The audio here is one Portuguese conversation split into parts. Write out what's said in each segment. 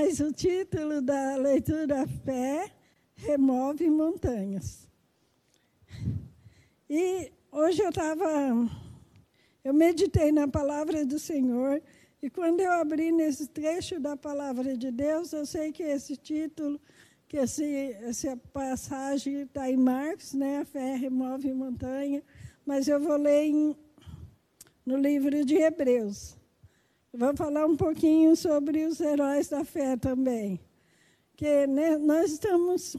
Mas o título da leitura Fé remove montanhas. E hoje eu estava. Eu meditei na palavra do Senhor, e quando eu abri nesse trecho da palavra de Deus, eu sei que esse título, que esse, essa passagem está em Marcos, né? A fé remove montanha, mas eu vou ler em, no livro de Hebreus. Vou falar um pouquinho sobre os heróis da fé também. Que né, nós estamos.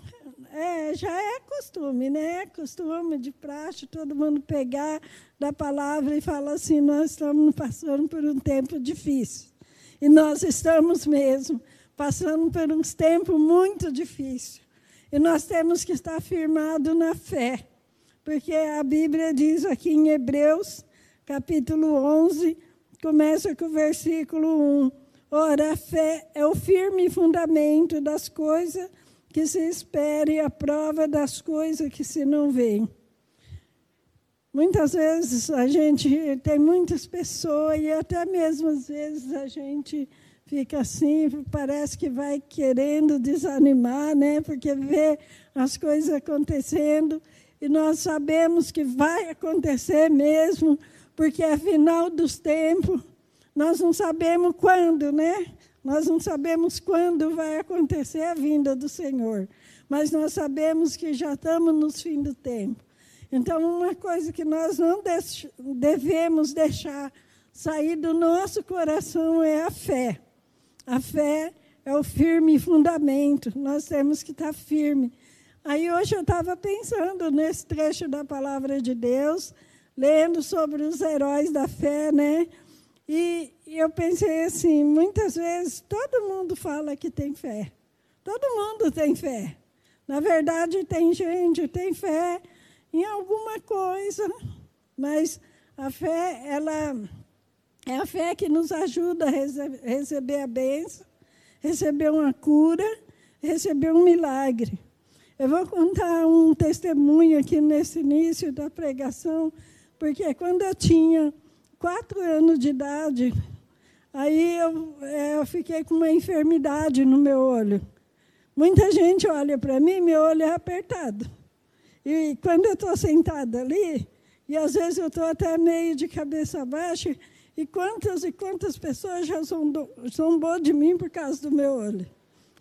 É, já é costume, né? Costume de praxe, todo mundo pegar da palavra e falar assim: nós estamos passando por um tempo difícil. E nós estamos mesmo passando por uns tempos muito difíceis. E nós temos que estar firmados na fé. Porque a Bíblia diz aqui em Hebreus, capítulo 11, começa com o versículo 1. Ora, a fé é o firme fundamento das coisas que se espera e a prova das coisas que se não veem. Muitas vezes a gente tem muitas pessoas e até mesmo às vezes a gente fica assim, parece que vai querendo desanimar, né? Porque vê as coisas acontecendo e nós sabemos que vai acontecer mesmo, porque é final dos tempos. Nós não sabemos quando, né? Nós não sabemos quando vai acontecer a vinda do Senhor, mas nós sabemos que já estamos nos fim do tempo. Então, uma coisa que nós não devemos deixar sair do nosso coração é a fé. A fé é o firme fundamento, nós temos que estar firme. Aí hoje eu estava pensando nesse trecho da palavra de Deus, lendo sobre os heróis da fé, né? E, eu pensei assim, muitas vezes todo mundo fala que tem fé. Todo mundo tem fé. Na verdade, tem gente, tem fé em alguma coisa, mas a fé, ela é a fé que nos ajuda a receber a bênção, receber uma cura, receber um milagre. Eu vou contar um testemunho aqui nesse início da pregação, porque quando eu tinha quatro anos de idade, aí eu, é, eu fiquei com uma enfermidade no meu olho. Muita gente olha para mim, meu olho é apertado. E quando eu estou sentada ali, e às vezes eu estou até meio de cabeça baixa, e quantas e quantas pessoas já zombou de mim por causa do meu olho.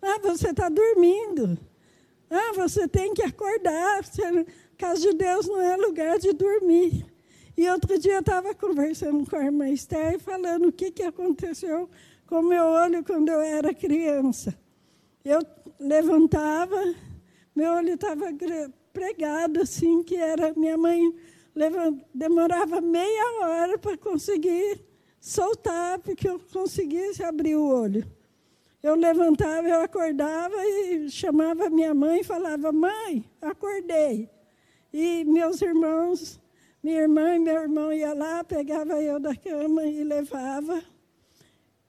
Ah, você está dormindo. Ah, você tem que acordar. Você, casa de Deus não é lugar de dormir. E outro dia eu estava conversando com a irmã Esther, falando o que, que aconteceu com meu olho quando eu era criança. Eu levantava, meu olho estava pregado assim, que era minha mãe demorava meia hora para conseguir soltar, porque eu conseguisse abrir o olho. Eu levantava, eu acordava e chamava minha mãe e falava: Mãe, acordei. E meus irmãos, minha irmã e meu irmão ia lá, pegava eu da cama e levava.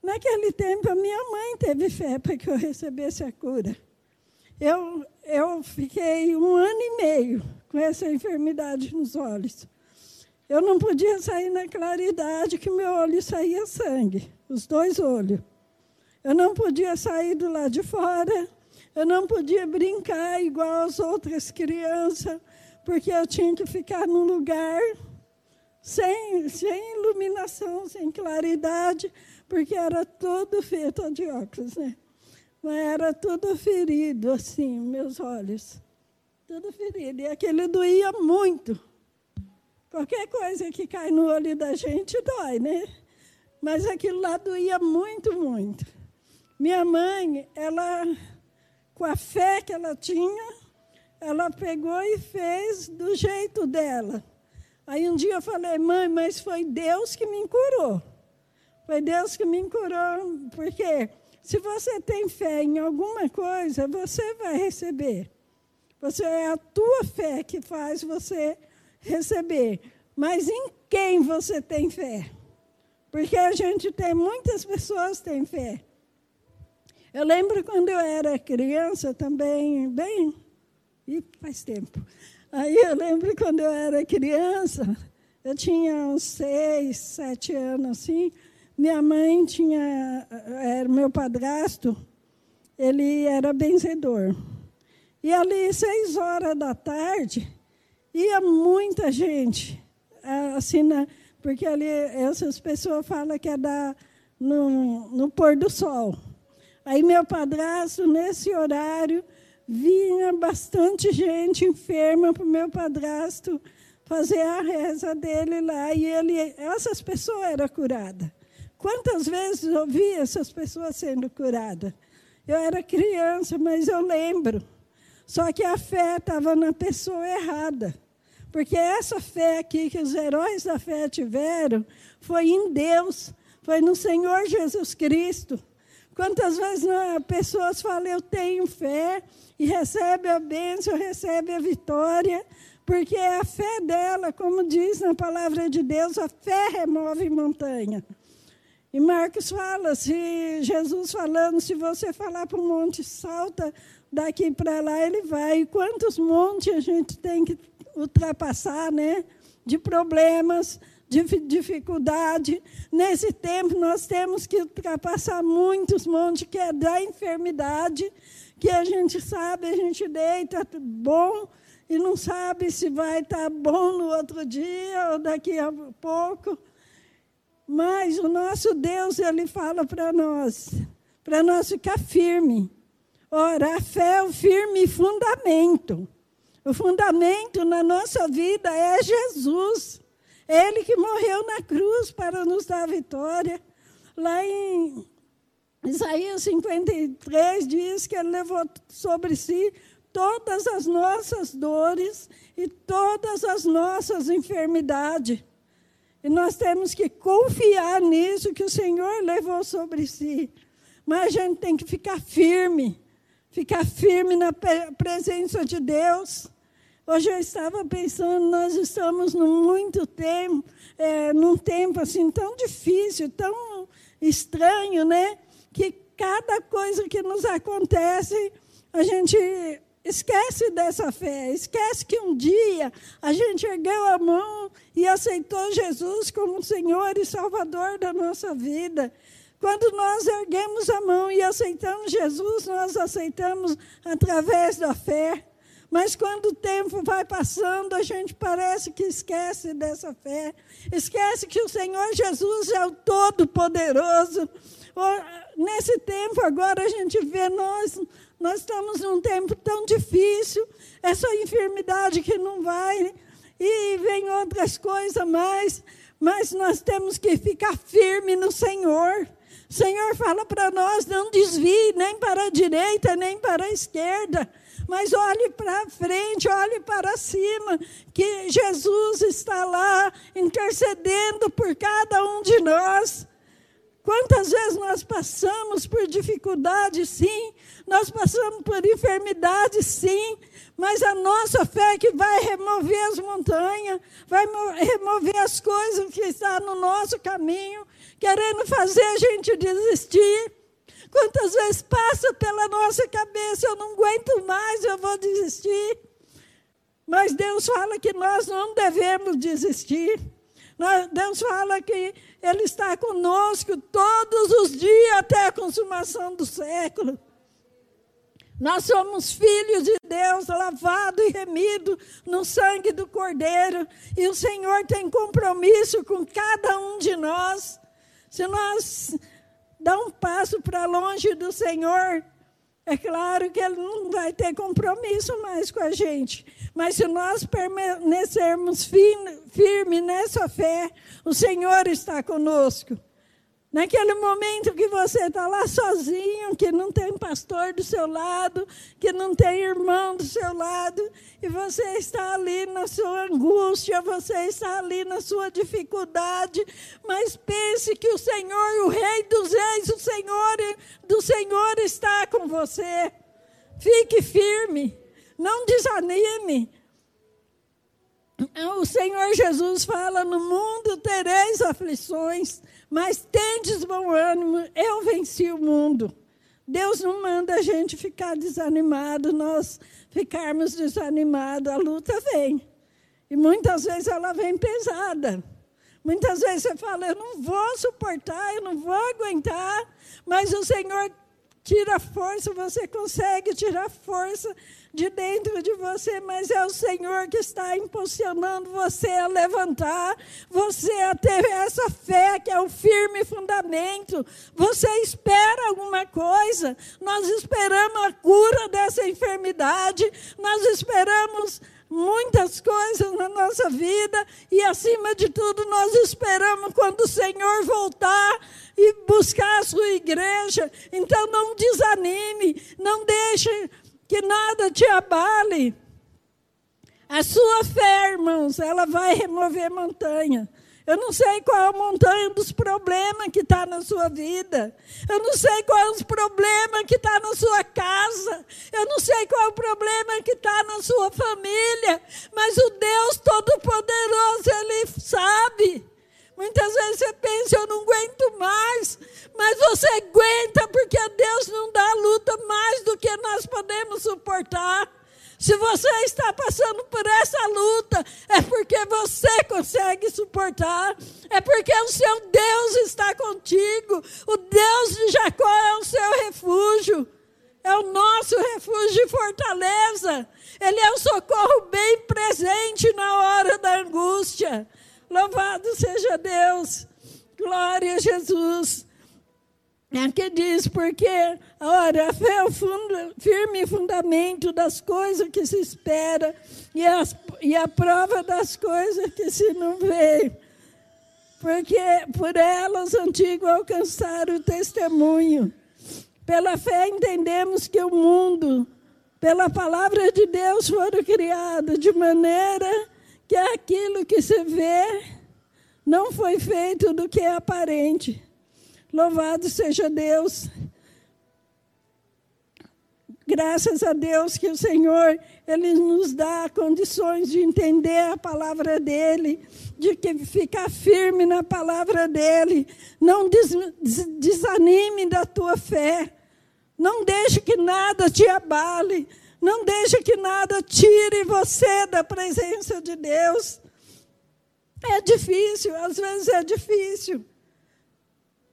Naquele tempo, a minha mãe teve fé para que eu recebesse a cura. Eu, eu fiquei um ano e meio com essa enfermidade nos olhos. Eu não podia sair na claridade que meu olho saía sangue, os dois olhos. Eu não podia sair do lado de fora, eu não podia brincar igual as outras crianças, porque eu tinha que ficar num lugar sem, sem iluminação, sem claridade, porque era todo feito de óculos, né? Mas era tudo ferido, assim, meus olhos. Tudo ferido. E aquele doía muito. Qualquer coisa que cai no olho da gente dói, né? Mas aquilo lá doía muito, muito. Minha mãe, ela, com a fé que ela tinha, ela pegou e fez do jeito dela. Aí um dia eu falei, mãe, mas foi Deus que me curou. Foi Deus que me curou, porque se você tem fé em alguma coisa, você vai receber. Você é a tua fé que faz você receber. Mas em quem você tem fé? Porque a gente tem, muitas pessoas têm fé. Eu lembro quando eu era criança também, bem, e faz tempo. Aí eu lembro quando eu era criança, eu tinha uns seis, sete anos assim. Minha mãe tinha, era meu padrasto, ele era benzedor. E ali, seis horas da tarde, ia muita gente, assim, na, porque ali essas pessoas falam que é da, no, no pôr do sol. Aí meu padrasto, nesse horário, vinha bastante gente enferma para o meu padrasto fazer a reza dele lá. E ele, essas pessoas eram curadas. Quantas vezes eu vi essas pessoas sendo curadas? Eu era criança, mas eu lembro. Só que a fé estava na pessoa errada. Porque essa fé aqui que os heróis da fé tiveram foi em Deus, foi no Senhor Jesus Cristo. Quantas vezes as pessoas falam, eu tenho fé, e recebe a bênção, recebe a vitória, porque é a fé dela, como diz na palavra de Deus, a fé remove montanha. E Marcos fala, se Jesus falando, se você falar para o monte, salta daqui para lá, ele vai. E quantos montes a gente tem que ultrapassar, né? De problemas, dificuldade. Nesse tempo, nós temos que ultrapassar muitos montes, que é da enfermidade, que a gente sabe, a gente deita bom e não sabe se vai estar bom no outro dia ou daqui a pouco. Mas o nosso Deus, ele fala para nós, para nós ficar firme. Ora, a fé é o firme fundamento. O fundamento na nossa vida é Jesus. Ele que morreu na cruz para nos dar vitória. Lá em Isaías 53 diz que ele levou sobre si todas as nossas dores e todas as nossas enfermidades. E nós temos que confiar nisso que o Senhor levou sobre si. Mas a gente tem que ficar firme, ficar firme na presença de Deus. Hoje eu estava pensando, nós estamos num muito tempo, é, num tempo assim tão difícil, tão estranho, né? Que cada coisa que nos acontece, a gente Esquece dessa fé, esquece que um dia a gente ergueu a mão e aceitou Jesus como Senhor e Salvador da nossa vida. Quando nós erguemos a mão e aceitamos Jesus, nós aceitamos através da fé. Mas quando o tempo vai passando, a gente parece que esquece dessa fé. Esquece que o Senhor Jesus é o Todo-Poderoso. Nesse tempo agora a gente vê nós nós estamos num tempo tão difícil, essa enfermidade que não vai, e vem outras coisas mais, mas nós temos que ficar firme no Senhor. O Senhor fala para nós: não desvie nem para a direita, nem para a esquerda, mas olhe para frente, olhe para cima, que Jesus está lá intercedendo por cada um de nós. Quantas vezes nós passamos por dificuldades, sim, nós passamos por enfermidades, sim, mas a nossa fé é que vai remover as montanhas, vai remover as coisas que estão no nosso caminho, querendo fazer a gente desistir. Quantas vezes passa pela nossa cabeça, eu não aguento mais, eu vou desistir. Mas Deus fala que nós não devemos desistir. Deus fala que Ele está conosco todos os dias até a consumação do século. Nós somos filhos de Deus, lavado e remido no sangue do Cordeiro, e o Senhor tem compromisso com cada um de nós. Se nós dar um passo para longe do Senhor, é claro que Ele não vai ter compromisso mais com a gente. Mas se nós permanecermos firmes nessa fé, o Senhor está conosco. Naquele momento que você está lá sozinho, que não tem pastor do seu lado, que não tem irmão do seu lado, e você está ali na sua angústia, você está ali na sua dificuldade, mas pense que o Senhor, o Rei dos Reis, o Senhor do Senhor está com você. Fique firme, não desanime. O Senhor Jesus fala: no mundo tereis aflições mas tendes bom ânimo, eu venci o mundo. Deus não manda a gente ficar desanimado, nós ficarmos desanimados. A luta vem. E muitas vezes ela vem pesada. Muitas vezes você fala, eu não vou suportar, eu não vou aguentar, mas o Senhor tira força, você consegue tirar força de dentro de você, mas é o Senhor que está impulsionando você a levantar, você a ter essa fé que é o firme fundamento. Você espera alguma coisa, nós esperamos a cura dessa enfermidade, nós esperamos muitas coisas na nossa vida e, acima de tudo, nós esperamos quando o Senhor voltar e buscar a sua igreja. Então, não desanime, não deixe que nada te abale. A sua fé, irmãos, ela vai remover montanha. Eu não sei qual é a montanha dos problemas que está na sua vida. Eu não sei qual é os problemas que está na sua casa. Eu não sei qual é o problema que está na sua família. Mas o espera e, as, e a prova das coisas que se não vê. Porque por ela os antigos alcançaram o testemunho. Pela fé entendemos que o mundo, pela palavra de Deus, foram criados, de maneira que aquilo que se vê não foi feito do que é aparente. Louvado seja Deus. Graças a Deus que o Senhor, Ele nos dá condições de entender a palavra dEle, de que ficar firme na palavra dEle. Não des, desanime da tua fé. Não deixe que nada te abale. Não deixe que nada tire você da presença de Deus. É difícil, às vezes é difícil.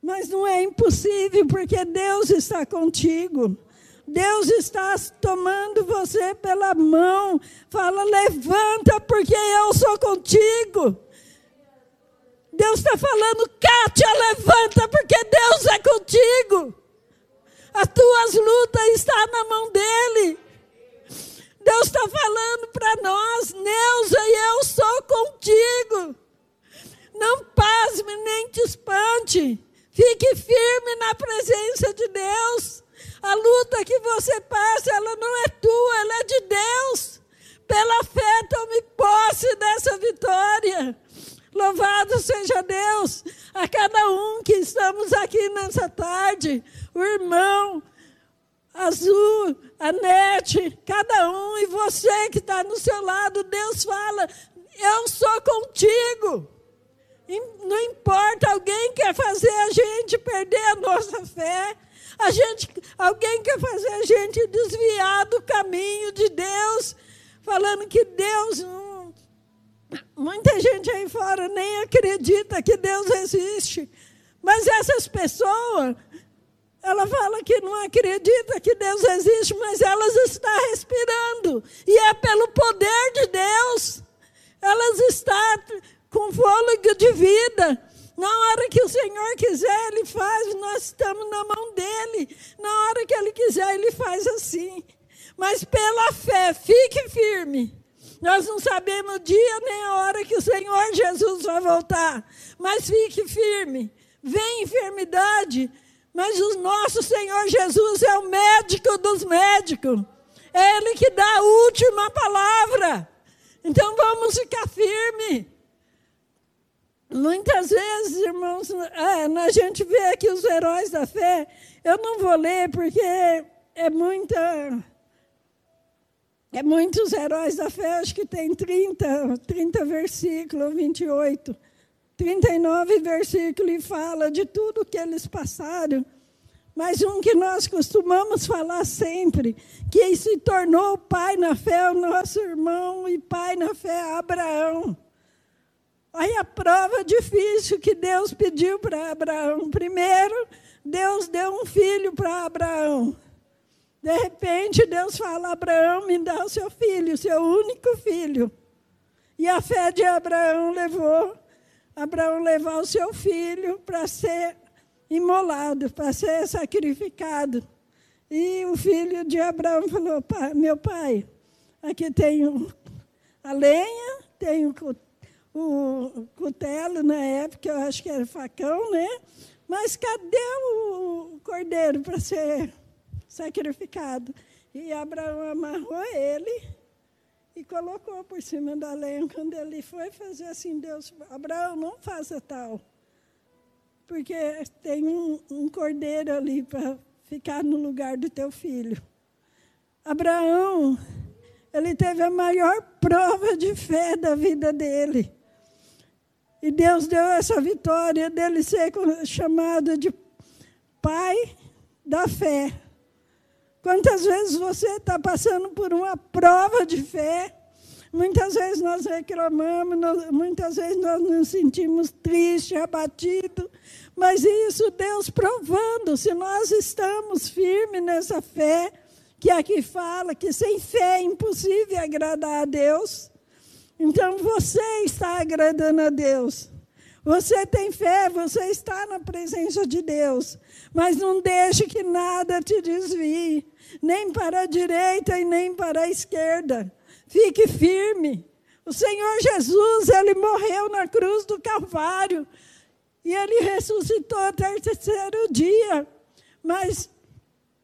Mas não é impossível, porque Deus está contigo. Deus está tomando você pela mão. Fala, levanta, porque eu sou contigo. Deus está falando, Kátia, levanta, porque Deus é contigo. As tuas lutas estão na mão dEle. Deus está falando para nós, Neuza, eu sou contigo. Não pasme nem te espante. Fique firme na presença de Deus. A luta que você passa, ela não é tua, ela é de Deus. Pela fé, tome posse dessa vitória. Louvado seja Deus a cada um que estamos aqui nessa tarde, o irmão, Azul, a Nete, cada um, e você que está no seu lado, Deus fala: Eu sou contigo. Não importa, alguém quer fazer a gente perder a nossa fé. A gente, alguém quer fazer a gente desviar do caminho de Deus, falando que Deus. Hum, muita gente aí fora nem acredita que Deus existe. Mas essas pessoas, ela fala que não acredita que Deus existe, mas elas estão respirando. E é pelo poder de Deus. Elas estão com fôlego de vida. Na hora que o Senhor quiser, Ele faz, nós estamos na mão dEle. Na hora que Ele quiser, Ele faz assim. Mas pela fé, fique firme. Nós não sabemos o dia nem a hora que o Senhor Jesus vai voltar. Mas fique firme. Vem enfermidade, mas o nosso Senhor Jesus é o médico dos médicos. É Ele que dá a última palavra. Então vamos ficar firmes. Muitas vezes, irmãos, é, a gente vê aqui os heróis da fé. Eu não vou ler porque é muita. É muitos heróis da fé, acho que tem 30, 30 versículos, 28. 39 versículos e fala de tudo que eles passaram. Mas um que nós costumamos falar sempre, que se tornou pai na fé, o nosso irmão e pai na fé, Abraão. Aí a prova difícil que Deus pediu para Abraão. Primeiro, Deus deu um filho para Abraão. De repente, Deus fala: Abraão, me dá o seu filho, o seu único filho. E a fé de Abraão levou Abraão levar o seu filho para ser imolado, para ser sacrificado. E o filho de Abraão falou: Meu pai, aqui tem a lenha, tem o, cutelo na época, eu acho que era facão, né? Mas cadê o cordeiro para ser sacrificado? E Abraão amarrou ele e colocou por cima da lenha. Quando ele foi fazer assim, Deus, Abraão, não faça tal. Porque tem um, um cordeiro ali para ficar no lugar do teu filho. Abraão, ele teve a maior prova de fé da vida dele. E Deus deu essa vitória dele ser chamado de pai da fé. Quantas vezes você está passando por uma prova de fé? Muitas vezes nós reclamamos, nós, muitas vezes nós nos sentimos tristes, abatidos, mas isso Deus provando se nós estamos firmes nessa fé, que aqui fala que sem fé é impossível agradar a Deus. Então você está agradando a Deus. Você tem fé, você está na presença de Deus. Mas não deixe que nada te desvie nem para a direita e nem para a esquerda. Fique firme. O Senhor Jesus, ele morreu na cruz do Calvário e ele ressuscitou até o terceiro dia. Mas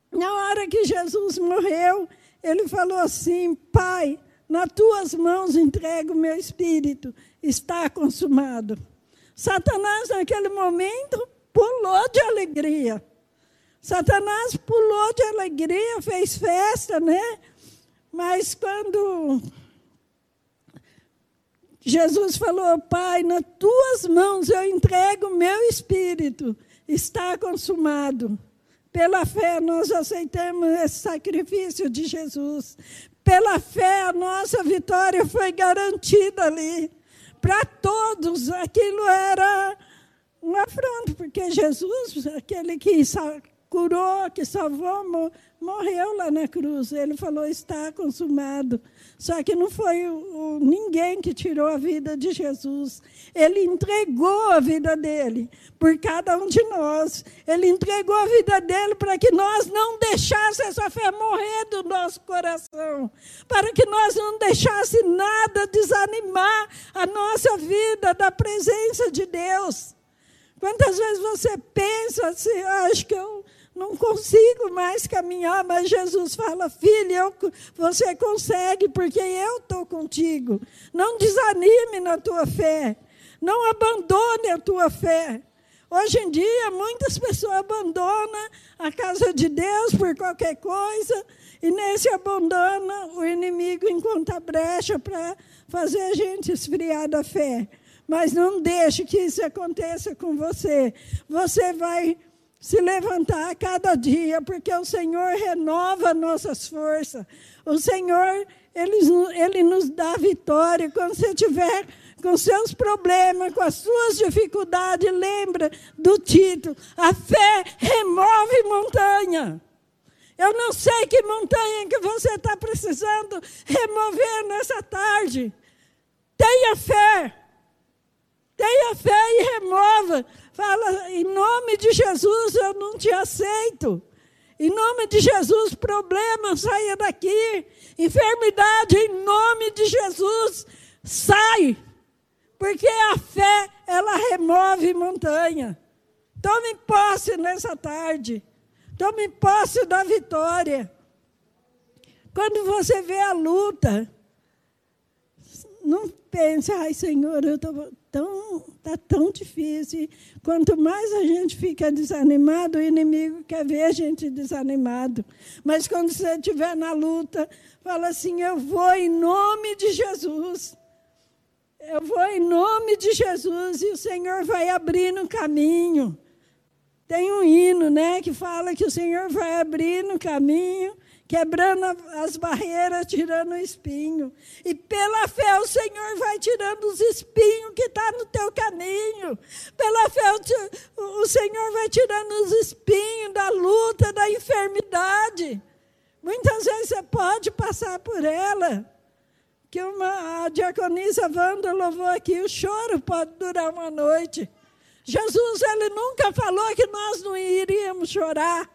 na hora que Jesus morreu, ele falou assim: Pai, nas tuas mãos entrego o meu espírito, está consumado. Satanás, naquele momento, pulou de alegria. Satanás pulou de alegria, fez festa, né? Mas quando Jesus falou, Pai, nas tuas mãos eu entrego o meu espírito, está consumado. Pela fé, nós aceitamos esse sacrifício de Jesus. Pela fé, a nossa vitória foi garantida ali. Para todos, aquilo era um afronto, porque Jesus, aquele que curou, que salvou, morreu lá na cruz. Ele falou: está consumado. Só que não foi ninguém que tirou a vida de Jesus. Ele entregou a vida dele por cada um de nós. Ele entregou a vida dele para que nós não deixássemos essa fé morrer do nosso coração. Para que nós não deixássemos nada desanimar a nossa vida da presença de Deus. Quantas vezes você pensa assim, ah, acho que eu não consigo mais caminhar, mas Jesus fala, filho, você consegue, porque eu estou contigo. Não desanime na tua fé, não abandone a tua fé. Hoje em dia, muitas pessoas abandonam a casa de Deus por qualquer coisa, e nesse abandono, o inimigo encontra brecha para fazer a gente esfriar da fé. Mas não deixe que isso aconteça com você. Você vai se levantar a cada dia, porque o Senhor renova nossas forças. O Senhor, Ele, Ele nos dá vitória. Quando você tiver com seus problemas, com as suas dificuldades, lembra do título: A fé remove montanha. Eu não sei que montanha que você está precisando remover nessa tarde. Tenha fé. Tenha fé e remova. Fala, em nome de Jesus eu não te aceito. Em nome de Jesus, problema, saia daqui. Enfermidade, em nome de Jesus, sai. Porque a fé, ela remove montanha. Tome posse nessa tarde. Tome posse da vitória. Quando você vê a luta, não pense, ai Senhor, eu estou tão, tá tão difícil. Quanto mais a gente fica desanimado, o inimigo quer ver a gente desanimado. Mas quando você estiver na luta, fala assim: Eu vou em nome de Jesus. Eu vou em nome de Jesus e o Senhor vai abrir no caminho. Tem um hino, né, que fala que o Senhor vai abrir no caminho quebrando as barreiras, tirando o espinho. E pela fé o Senhor vai tirando os espinhos que estão tá no teu caminho. Pela fé o, o Senhor vai tirando os espinhos da luta, da enfermidade. Muitas vezes você pode passar por ela. Que uma, a diaconisa Wanda louvou aqui, o choro pode durar uma noite. Jesus, ele nunca falou que nós não iríamos chorar.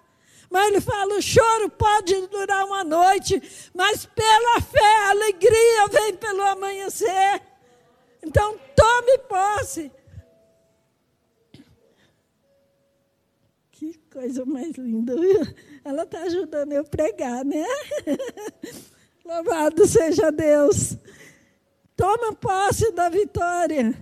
Mas ele fala: o choro pode durar uma noite, mas pela fé a alegria vem pelo amanhecer. Então tome posse. Que coisa mais linda. Ela está ajudando eu pregar, né? Louvado seja Deus. Toma posse da vitória.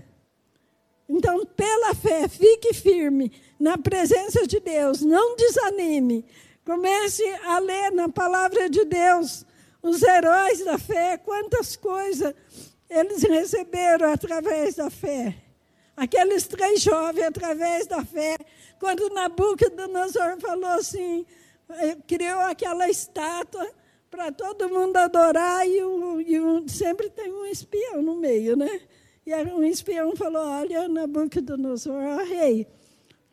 Então, pela fé, fique firme na presença de Deus, não desanime. Comece a ler na palavra de Deus os heróis da fé, quantas coisas eles receberam através da fé. Aqueles três jovens, através da fé, quando Nabucodonosor falou assim, eh, criou aquela estátua para todo mundo adorar, e, o, e o, sempre tem um espião no meio, né? E um espião falou: Olha, Nabucodonosor, ó rei,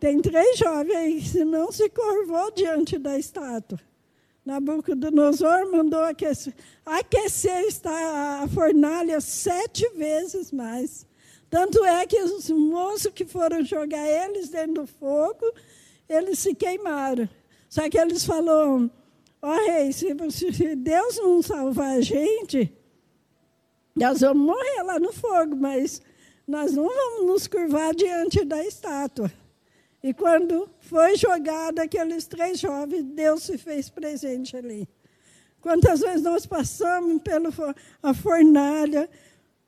tem três jovens não se curvou diante da estátua. Nabucodonosor mandou aquecer, aquecer a fornalha sete vezes mais. Tanto é que os moços que foram jogar eles dentro do fogo, eles se queimaram. Só que eles falaram, ó oh, rei, se Deus não salvar a gente, nós vamos morrer lá no fogo, mas nós não vamos nos curvar diante da estátua. E quando foi jogado aqueles três jovens, Deus se fez presente ali. Quantas vezes nós passamos pela fornalha,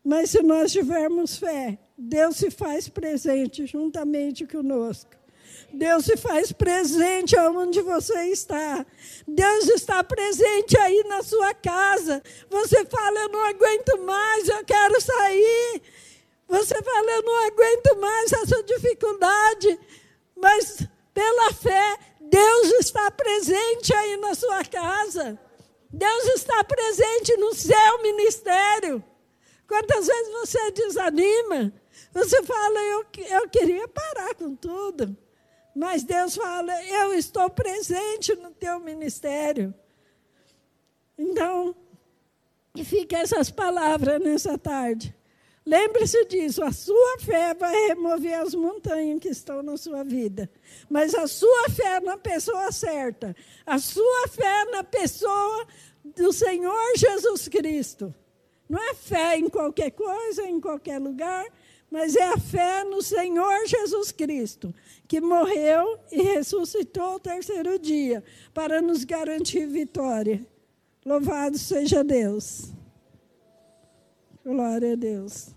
mas se nós tivermos fé, Deus se faz presente juntamente conosco. Deus se faz presente aonde você está. Deus está presente aí na sua casa. Você fala, eu não aguento mais, eu quero sair. Você fala, eu não aguento mais essa dificuldade. Mas pela fé, Deus está presente aí na sua casa. Deus está presente no seu ministério. Quantas vezes você desanima? Você fala, eu, eu queria parar com tudo. Mas Deus fala: Eu estou presente no teu ministério. Então, fica essas palavras nessa tarde. Lembre-se disso: a sua fé vai remover as montanhas que estão na sua vida. Mas a sua fé na pessoa certa, a sua fé na pessoa do Senhor Jesus Cristo. Não é fé em qualquer coisa, em qualquer lugar, mas é a fé no Senhor Jesus Cristo, que morreu e ressuscitou ao terceiro dia para nos garantir vitória. Louvado seja Deus. Glória a Deus.